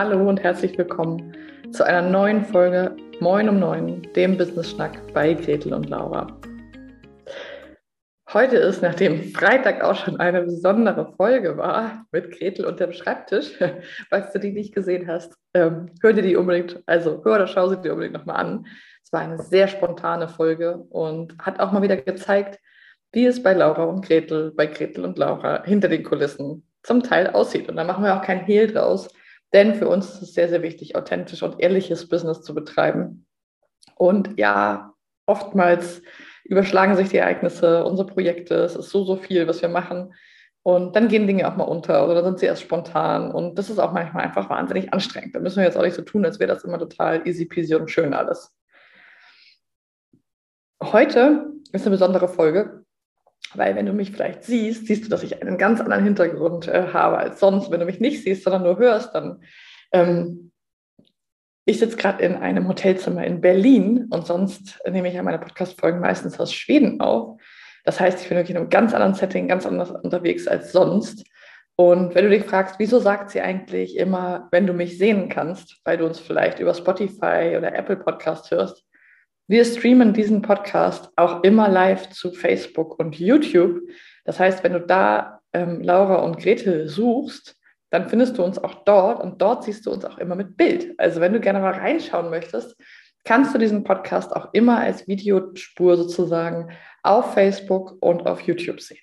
Hallo und herzlich willkommen zu einer neuen Folge Moin um Neun, dem Business Schnack bei Gretel und Laura. Heute ist, nachdem Freitag auch schon eine besondere Folge war mit Gretel und dem Schreibtisch, falls du die nicht gesehen hast, ähm, hör dir die unbedingt, also hör oder schau sie dir unbedingt nochmal an. Es war eine sehr spontane Folge und hat auch mal wieder gezeigt, wie es bei Laura und Gretel, bei Gretel und Laura hinter den Kulissen zum Teil aussieht. Und da machen wir auch kein Hehl draus, denn für uns ist es sehr, sehr wichtig, authentisch und ehrliches Business zu betreiben. Und ja, oftmals überschlagen sich die Ereignisse, unsere Projekte, es ist so, so viel, was wir machen. Und dann gehen Dinge auch mal unter oder sind sie erst spontan. Und das ist auch manchmal einfach wahnsinnig anstrengend. Da müssen wir jetzt auch nicht so tun, als wäre das immer total easy peasy und schön alles. Heute ist eine besondere Folge, weil wenn du mich vielleicht siehst, siehst du, dass ich einen ganz anderen Hintergrund äh, habe als sonst. Wenn du mich nicht siehst, sondern nur hörst, dann ähm, ich sitze gerade in einem Hotelzimmer in Berlin und sonst nehme ich ja meine Podcast-Folgen meistens aus Schweden auf. Das heißt, ich bin wirklich in einem ganz anderen Setting, ganz anders unterwegs als sonst. Und wenn du dich fragst, wieso sagt sie eigentlich immer, wenn du mich sehen kannst, weil du uns vielleicht über Spotify oder Apple Podcast hörst, wir streamen diesen Podcast auch immer live zu Facebook und YouTube. Das heißt, wenn du da ähm, Laura und Gretel suchst, dann findest du uns auch dort und dort siehst du uns auch immer mit Bild. Also wenn du gerne mal reinschauen möchtest, kannst du diesen Podcast auch immer als Videospur sozusagen auf Facebook und auf YouTube sehen.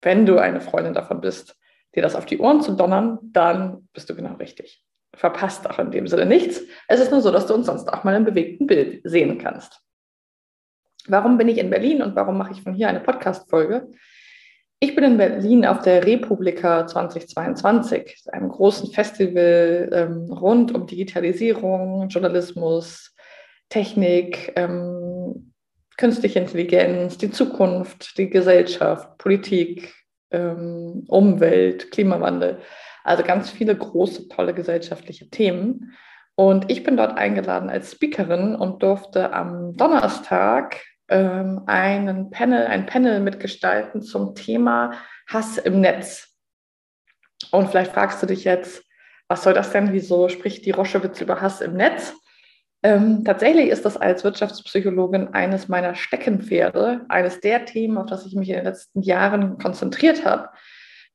Wenn du eine Freundin davon bist, dir das auf die Ohren zu donnern, dann bist du genau richtig verpasst auch in dem Sinne nichts. Es ist nur so, dass du uns sonst auch mal im bewegten Bild sehen kannst. Warum bin ich in Berlin und warum mache ich von hier eine Podcast-Folge? Ich bin in Berlin auf der Republika 2022, einem großen Festival ähm, rund um Digitalisierung, Journalismus, Technik, ähm, künstliche Intelligenz, die Zukunft, die Gesellschaft, Politik, ähm, Umwelt, Klimawandel. Also ganz viele große, tolle gesellschaftliche Themen. Und ich bin dort eingeladen als Speakerin und durfte am Donnerstag ähm, einen Panel, ein Panel mitgestalten zum Thema Hass im Netz. Und vielleicht fragst du dich jetzt, was soll das denn? Wieso spricht die Roschewitz über Hass im Netz? Ähm, tatsächlich ist das als Wirtschaftspsychologin eines meiner Steckenpferde, eines der Themen, auf das ich mich in den letzten Jahren konzentriert habe,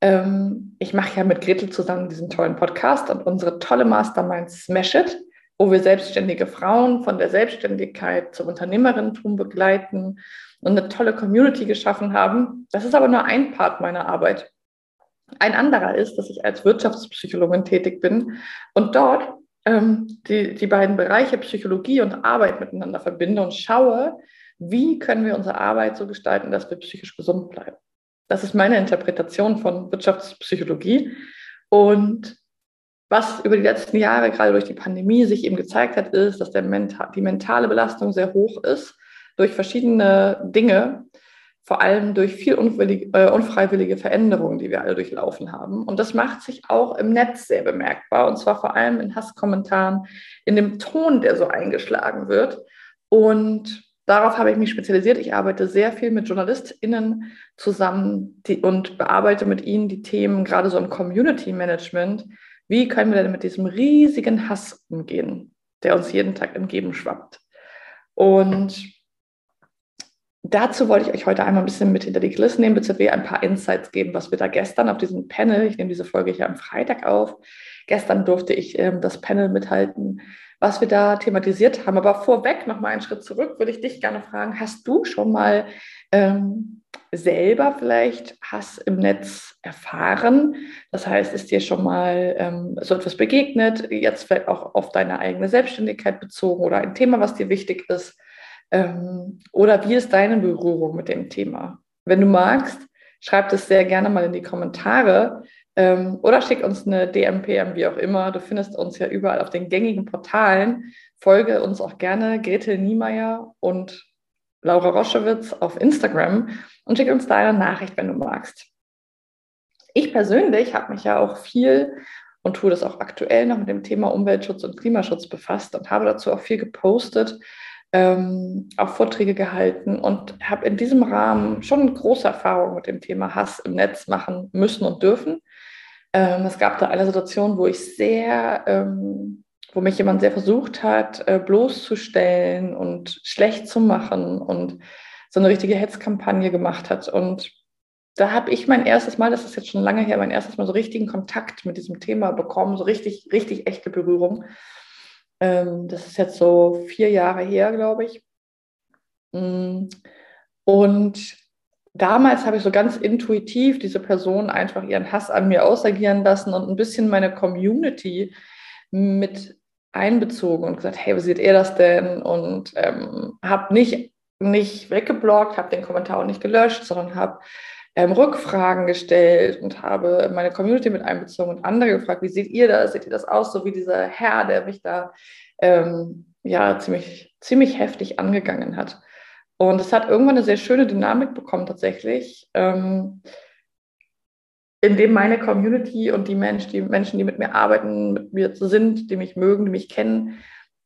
ähm, ich mache ja mit Gretel zusammen diesen tollen Podcast und unsere tolle Mastermind Smash It, wo wir selbstständige Frauen von der Selbstständigkeit zum Unternehmerinnentum begleiten und eine tolle Community geschaffen haben. Das ist aber nur ein Part meiner Arbeit. Ein anderer ist, dass ich als Wirtschaftspsychologin tätig bin und dort ähm, die, die beiden Bereiche Psychologie und Arbeit miteinander verbinde und schaue, wie können wir unsere Arbeit so gestalten, dass wir psychisch gesund bleiben. Das ist meine Interpretation von Wirtschaftspsychologie. Und was über die letzten Jahre, gerade durch die Pandemie, sich eben gezeigt hat, ist, dass Mental, die mentale Belastung sehr hoch ist durch verschiedene Dinge, vor allem durch viel äh, unfreiwillige Veränderungen, die wir alle durchlaufen haben. Und das macht sich auch im Netz sehr bemerkbar, und zwar vor allem in Hasskommentaren, in dem Ton, der so eingeschlagen wird. Und Darauf habe ich mich spezialisiert. Ich arbeite sehr viel mit JournalistInnen zusammen die, und bearbeite mit ihnen die Themen, gerade so im Community Management. Wie können wir denn mit diesem riesigen Hass umgehen, der uns jeden Tag entgegenschwappt? Und dazu wollte ich euch heute einmal ein bisschen mit hinter die Kulissen nehmen, beziehungsweise ein paar Insights geben, was wir da gestern auf diesem Panel, ich nehme diese Folge hier am Freitag auf, gestern durfte ich ähm, das Panel mithalten, was wir da thematisiert haben. Aber vorweg noch mal einen Schritt zurück, würde ich dich gerne fragen, hast du schon mal ähm, selber vielleicht Hass im Netz erfahren? Das heißt, ist dir schon mal ähm, so etwas begegnet, jetzt vielleicht auch auf deine eigene Selbstständigkeit bezogen oder ein Thema, was dir wichtig ist? Ähm, oder wie ist deine Berührung mit dem Thema? Wenn du magst, schreib es sehr gerne mal in die Kommentare. Ähm, oder schick uns eine DMPM, wie auch immer. Du findest uns ja überall auf den gängigen Portalen. Folge uns auch gerne Gretel Niemeyer und Laura Roschewitz auf Instagram und schick uns da eine Nachricht, wenn du magst. Ich persönlich habe mich ja auch viel und tue das auch aktuell noch mit dem Thema Umweltschutz und Klimaschutz befasst und habe dazu auch viel gepostet, ähm, auch Vorträge gehalten und habe in diesem Rahmen schon große Erfahrungen mit dem Thema Hass im Netz machen müssen und dürfen. Ähm, es gab da eine Situation, wo ich sehr, ähm, wo mich jemand sehr versucht hat, äh, bloßzustellen und schlecht zu machen und so eine richtige Hetzkampagne gemacht hat. Und da habe ich mein erstes Mal, das ist jetzt schon lange her, mein erstes Mal so richtigen Kontakt mit diesem Thema bekommen, so richtig, richtig echte Berührung. Ähm, das ist jetzt so vier Jahre her, glaube ich. Mm. Und damals habe ich so ganz intuitiv diese Person einfach ihren Hass an mir ausagieren lassen und ein bisschen meine Community mit einbezogen und gesagt, hey, wie seht ihr das denn? Und ähm, habe nicht, nicht weggeblockt, habe den Kommentar auch nicht gelöscht, sondern habe ähm, Rückfragen gestellt und habe meine Community mit einbezogen und andere gefragt, wie seht ihr das? Seht ihr das aus? So wie dieser Herr, der mich da ähm, ja ziemlich, ziemlich heftig angegangen hat. Und es hat irgendwann eine sehr schöne Dynamik bekommen tatsächlich, ähm, indem meine Community und die Menschen, die Menschen, die mit mir arbeiten, mit mir sind, die mich mögen, die mich kennen,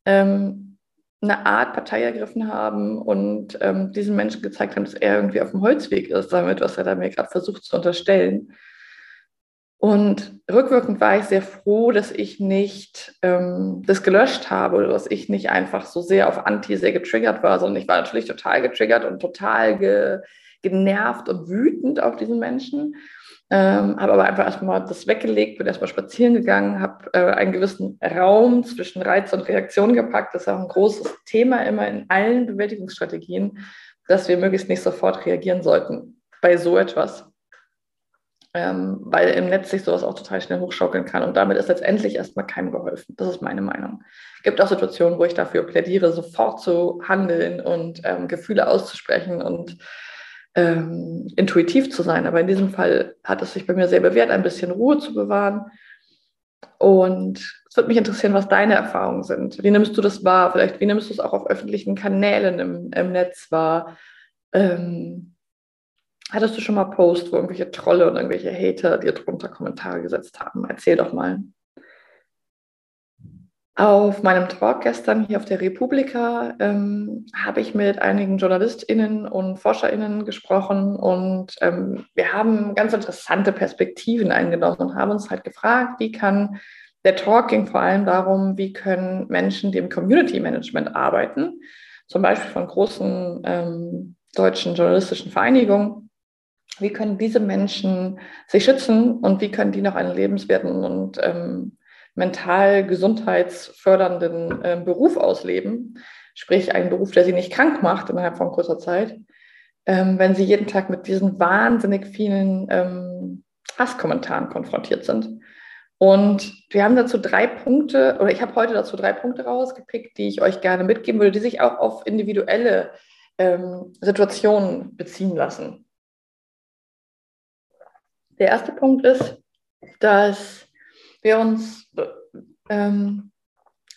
ähm, eine Art Partei ergriffen haben und ähm, diesen Menschen gezeigt haben, dass er irgendwie auf dem Holzweg ist, damit, was er da mir gerade versucht zu unterstellen. Und rückwirkend war ich sehr froh, dass ich nicht ähm, das gelöscht habe oder dass ich nicht einfach so sehr auf Anti sehr getriggert war, sondern ich war natürlich total getriggert und total ge genervt und wütend auf diesen Menschen. Ähm, habe aber einfach erstmal das weggelegt, bin erstmal spazieren gegangen, habe äh, einen gewissen Raum zwischen Reiz und Reaktion gepackt. Das ist auch ein großes Thema immer in allen Bewältigungsstrategien, dass wir möglichst nicht sofort reagieren sollten bei so etwas. Ähm, weil im Netz sich sowas auch total schnell hochschaukeln kann. Und damit ist letztendlich erstmal keinem geholfen. Das ist meine Meinung. Es gibt auch Situationen, wo ich dafür plädiere, sofort zu handeln und ähm, Gefühle auszusprechen und ähm, intuitiv zu sein. Aber in diesem Fall hat es sich bei mir sehr bewährt, ein bisschen Ruhe zu bewahren. Und es würde mich interessieren, was deine Erfahrungen sind. Wie nimmst du das wahr? Vielleicht, wie nimmst du es auch auf öffentlichen Kanälen im, im Netz wahr? Ähm, hattest du schon mal Post, wo irgendwelche Trolle und irgendwelche Hater dir drunter Kommentare gesetzt haben? Erzähl doch mal. Auf meinem Talk gestern hier auf der Republika ähm, habe ich mit einigen JournalistInnen und ForscherInnen gesprochen und ähm, wir haben ganz interessante Perspektiven eingenommen und haben uns halt gefragt, wie kann der Talk ging vor allem darum, wie können Menschen, die im Community Management arbeiten, zum Beispiel von großen ähm, deutschen journalistischen Vereinigungen, wie können diese Menschen sich schützen und wie können die noch einen lebenswerten und ähm, mental gesundheitsfördernden äh, Beruf ausleben, sprich einen Beruf, der sie nicht krank macht innerhalb von kurzer Zeit, ähm, wenn sie jeden Tag mit diesen wahnsinnig vielen ähm, Hasskommentaren konfrontiert sind. Und wir haben dazu drei Punkte, oder ich habe heute dazu drei Punkte rausgepickt, die ich euch gerne mitgeben würde, die sich auch auf individuelle ähm, Situationen beziehen lassen. Der erste Punkt ist, dass wir uns ähm,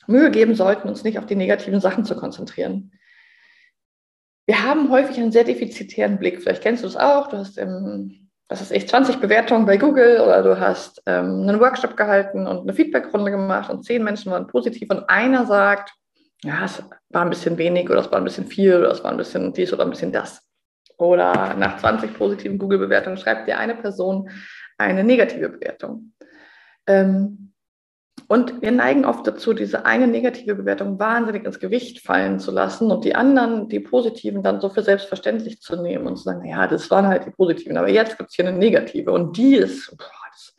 Mühe geben sollten, uns nicht auf die negativen Sachen zu konzentrieren. Wir haben häufig einen sehr defizitären Blick. Vielleicht kennst du das auch. Du hast im, was ist ich, 20 Bewertungen bei Google oder du hast ähm, einen Workshop gehalten und eine Feedbackrunde gemacht und zehn Menschen waren positiv und einer sagt, ja, es war ein bisschen wenig oder es war ein bisschen viel oder es war ein bisschen dies oder ein bisschen das. Oder nach 20 positiven Google-Bewertungen schreibt dir eine Person eine negative Bewertung. Ähm, und wir neigen oft dazu, diese eine negative Bewertung wahnsinnig ins Gewicht fallen zu lassen und die anderen, die positiven, dann so für selbstverständlich zu nehmen und zu sagen, ja, das waren halt die positiven, aber jetzt gibt es hier eine negative und die ist, boah, das,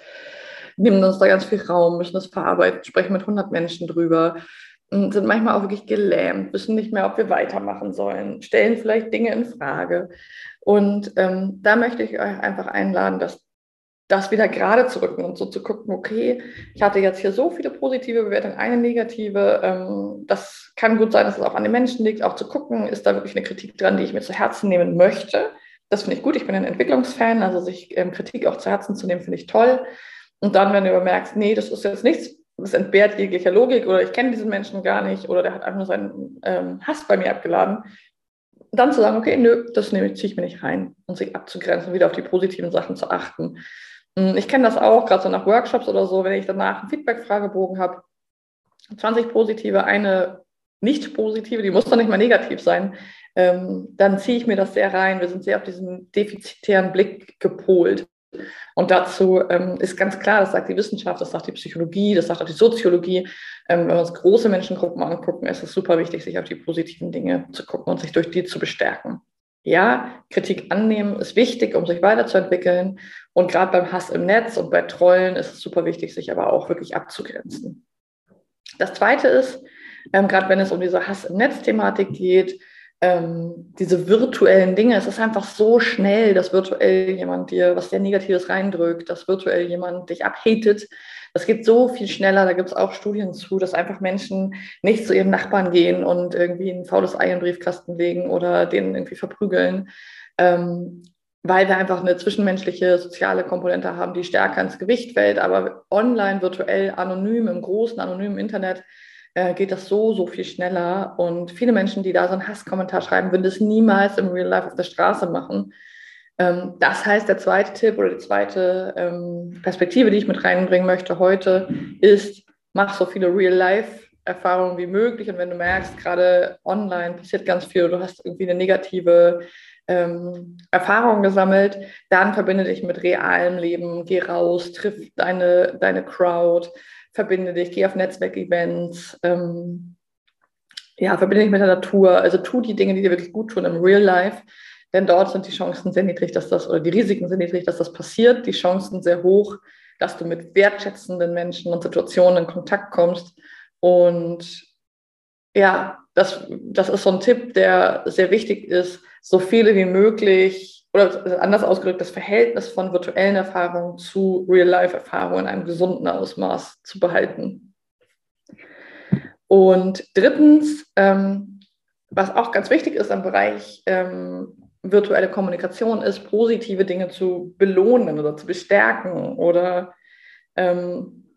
nehmen uns da ganz viel Raum, müssen das verarbeiten, sprechen mit 100 Menschen drüber, sind manchmal auch wirklich gelähmt, wissen nicht mehr, ob wir weitermachen sollen, stellen vielleicht Dinge in Frage. Und ähm, da möchte ich euch einfach einladen, dass das wieder gerade zu rücken und so zu gucken, okay, ich hatte jetzt hier so viele positive Bewertungen, eine negative. Ähm, das kann gut sein, dass es auch an den Menschen liegt, auch zu gucken, ist da wirklich eine Kritik dran, die ich mir zu Herzen nehmen möchte. Das finde ich gut. Ich bin ein Entwicklungsfan, also sich ähm, Kritik auch zu Herzen zu nehmen, finde ich toll. Und dann, wenn du merkst, nee, das ist jetzt nichts, das entbehrt jeglicher Logik oder ich kenne diesen Menschen gar nicht oder der hat einfach nur seinen ähm, Hass bei mir abgeladen, dann zu sagen, okay, nö, das nehme, ziehe ich mir nicht rein und sich abzugrenzen, wieder auf die positiven Sachen zu achten. Hm, ich kenne das auch, gerade so nach Workshops oder so, wenn ich danach einen Feedback-Fragebogen habe, 20 positive, eine nicht positive, die muss doch nicht mal negativ sein, ähm, dann ziehe ich mir das sehr rein. Wir sind sehr auf diesen defizitären Blick gepolt. Und dazu ähm, ist ganz klar, das sagt die Wissenschaft, das sagt die Psychologie, das sagt auch die Soziologie. Ähm, wenn wir uns große Menschengruppen angucken, ist es super wichtig, sich auf die positiven Dinge zu gucken und sich durch die zu bestärken. Ja, Kritik annehmen ist wichtig, um sich weiterzuentwickeln. Und gerade beim Hass im Netz und bei Trollen ist es super wichtig, sich aber auch wirklich abzugrenzen. Das Zweite ist, ähm, gerade wenn es um diese Hass im Netz-Thematik geht, ähm, diese virtuellen Dinge, es ist einfach so schnell, dass virtuell jemand dir was sehr Negatives reindrückt, dass virtuell jemand dich abhatet. Das geht so viel schneller, da gibt es auch Studien zu, dass einfach Menschen nicht zu ihren Nachbarn gehen und irgendwie ein faules Ei in den Briefkasten legen oder den irgendwie verprügeln, ähm, weil wir einfach eine zwischenmenschliche soziale Komponente haben, die stärker ins Gewicht fällt. Aber online, virtuell, anonym, im großen anonymen Internet äh, geht das so, so viel schneller. Und viele Menschen, die da so einen Hasskommentar schreiben, würden das niemals im Real Life auf der Straße machen. Ähm, das heißt, der zweite Tipp oder die zweite ähm, Perspektive, die ich mit reinbringen möchte heute, ist, mach so viele Real Life Erfahrungen wie möglich. Und wenn du merkst, gerade online passiert ganz viel, du hast irgendwie eine negative ähm, Erfahrung gesammelt, dann verbinde dich mit realem Leben, geh raus, triff deine, deine Crowd, verbinde dich, geh auf Netzwerkevents, ähm, ja, verbinde dich mit der Natur, also tu die Dinge, die dir wirklich gut tun im Real Life, denn dort sind die Chancen sehr niedrig, dass das, oder die Risiken sind niedrig, dass das passiert, die Chancen sehr hoch, dass du mit wertschätzenden Menschen und Situationen in Kontakt kommst. Und ja, das, das ist so ein Tipp, der sehr wichtig ist, so viele wie möglich oder anders ausgedrückt, das Verhältnis von virtuellen Erfahrungen zu Real-Life-Erfahrungen in einem gesunden Ausmaß zu behalten. Und drittens, ähm, was auch ganz wichtig ist im Bereich ähm, virtuelle Kommunikation, ist, positive Dinge zu belohnen oder zu bestärken oder ähm,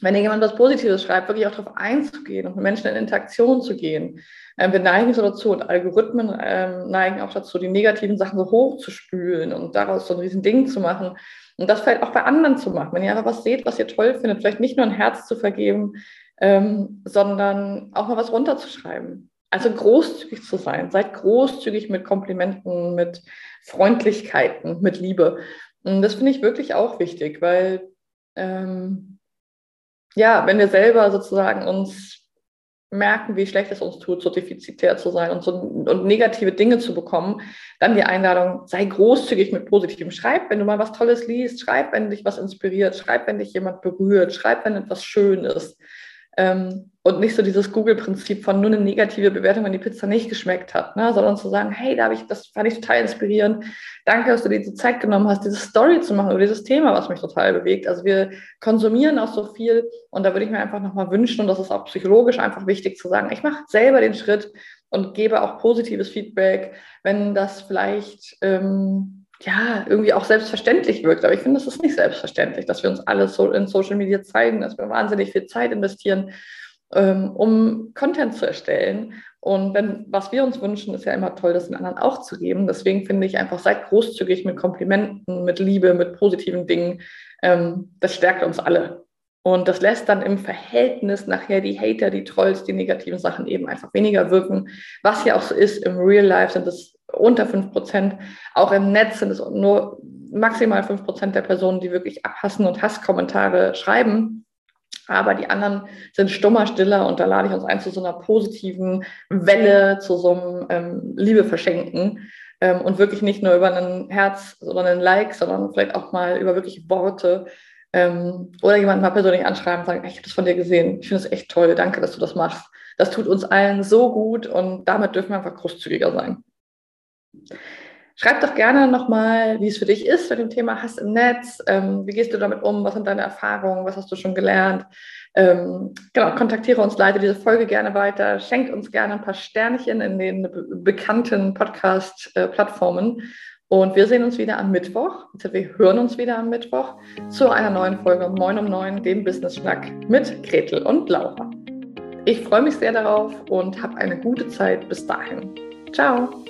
wenn jemand was Positives schreibt, wirklich auch darauf einzugehen und mit Menschen in Interaktion zu gehen. Ähm, wir neigen so dazu und Algorithmen ähm, neigen auch dazu, die negativen Sachen so hochzuspülen und daraus so ein riesen Ding zu machen. Und das vielleicht auch bei anderen zu machen. Wenn ihr einfach was seht, was ihr toll findet, vielleicht nicht nur ein Herz zu vergeben, ähm, sondern auch mal was runterzuschreiben. Also großzügig zu sein. Seid großzügig mit Komplimenten, mit Freundlichkeiten, mit Liebe. Und das finde ich wirklich auch wichtig, weil ähm, ja, wenn wir selber sozusagen uns merken, wie schlecht es uns tut, so defizitär zu sein und, so, und negative Dinge zu bekommen, dann die Einladung, sei großzügig mit Positivem. Schreib, wenn du mal was Tolles liest, schreib, wenn dich was inspiriert, schreib, wenn dich jemand berührt, schreib, wenn etwas schön ist. Ähm, und nicht so dieses Google-Prinzip von nur eine negative Bewertung, wenn die Pizza nicht geschmeckt hat, ne? sondern zu sagen, hey, da ich, das fand ich total inspirierend. Danke, dass du dir die Zeit genommen hast, diese Story zu machen über dieses Thema, was mich total bewegt. Also wir konsumieren auch so viel und da würde ich mir einfach nochmal wünschen, und das ist auch psychologisch einfach wichtig zu sagen, ich mache selber den Schritt und gebe auch positives Feedback, wenn das vielleicht ähm, ja, irgendwie auch selbstverständlich wirkt. Aber ich finde, es ist nicht selbstverständlich, dass wir uns alles so in Social Media zeigen, dass wir wahnsinnig viel Zeit investieren, ähm, um Content zu erstellen. Und wenn, was wir uns wünschen, ist ja immer toll, das den anderen auch zu geben. Deswegen finde ich einfach, seid großzügig mit Komplimenten, mit Liebe, mit positiven Dingen. Ähm, das stärkt uns alle. Und das lässt dann im Verhältnis nachher die Hater, die Trolls, die negativen Sachen eben einfach weniger wirken. Was ja auch so ist, im Real Life sind es unter 5 Prozent. Auch im Netz sind es nur maximal 5 Prozent der Personen, die wirklich abhassen und Hasskommentare schreiben. Aber die anderen sind stummer, stiller und da lade ich uns ein zu so einer positiven Welle, zu so einem ähm, Liebe verschenken. Ähm, und wirklich nicht nur über ein Herz oder einen Like, sondern vielleicht auch mal über wirklich Worte ähm, oder jemanden mal persönlich anschreiben und sagen, ich habe das von dir gesehen, ich finde es echt toll, danke, dass du das machst. Das tut uns allen so gut und damit dürfen wir einfach großzügiger sein. Schreib doch gerne nochmal, wie es für dich ist mit dem Thema Hass im Netz. Ähm, wie gehst du damit um? Was sind deine Erfahrungen? Was hast du schon gelernt? Ähm, genau, kontaktiere uns, leite diese Folge gerne weiter. Schenk uns gerne ein paar Sternchen in den be bekannten Podcast-Plattformen. Und wir sehen uns wieder am Mittwoch. Also wir hören uns wieder am Mittwoch zu einer neuen Folge um 9 um 9, dem Business Schnack mit Gretel und Laura. Ich freue mich sehr darauf und habe eine gute Zeit bis dahin. Ciao!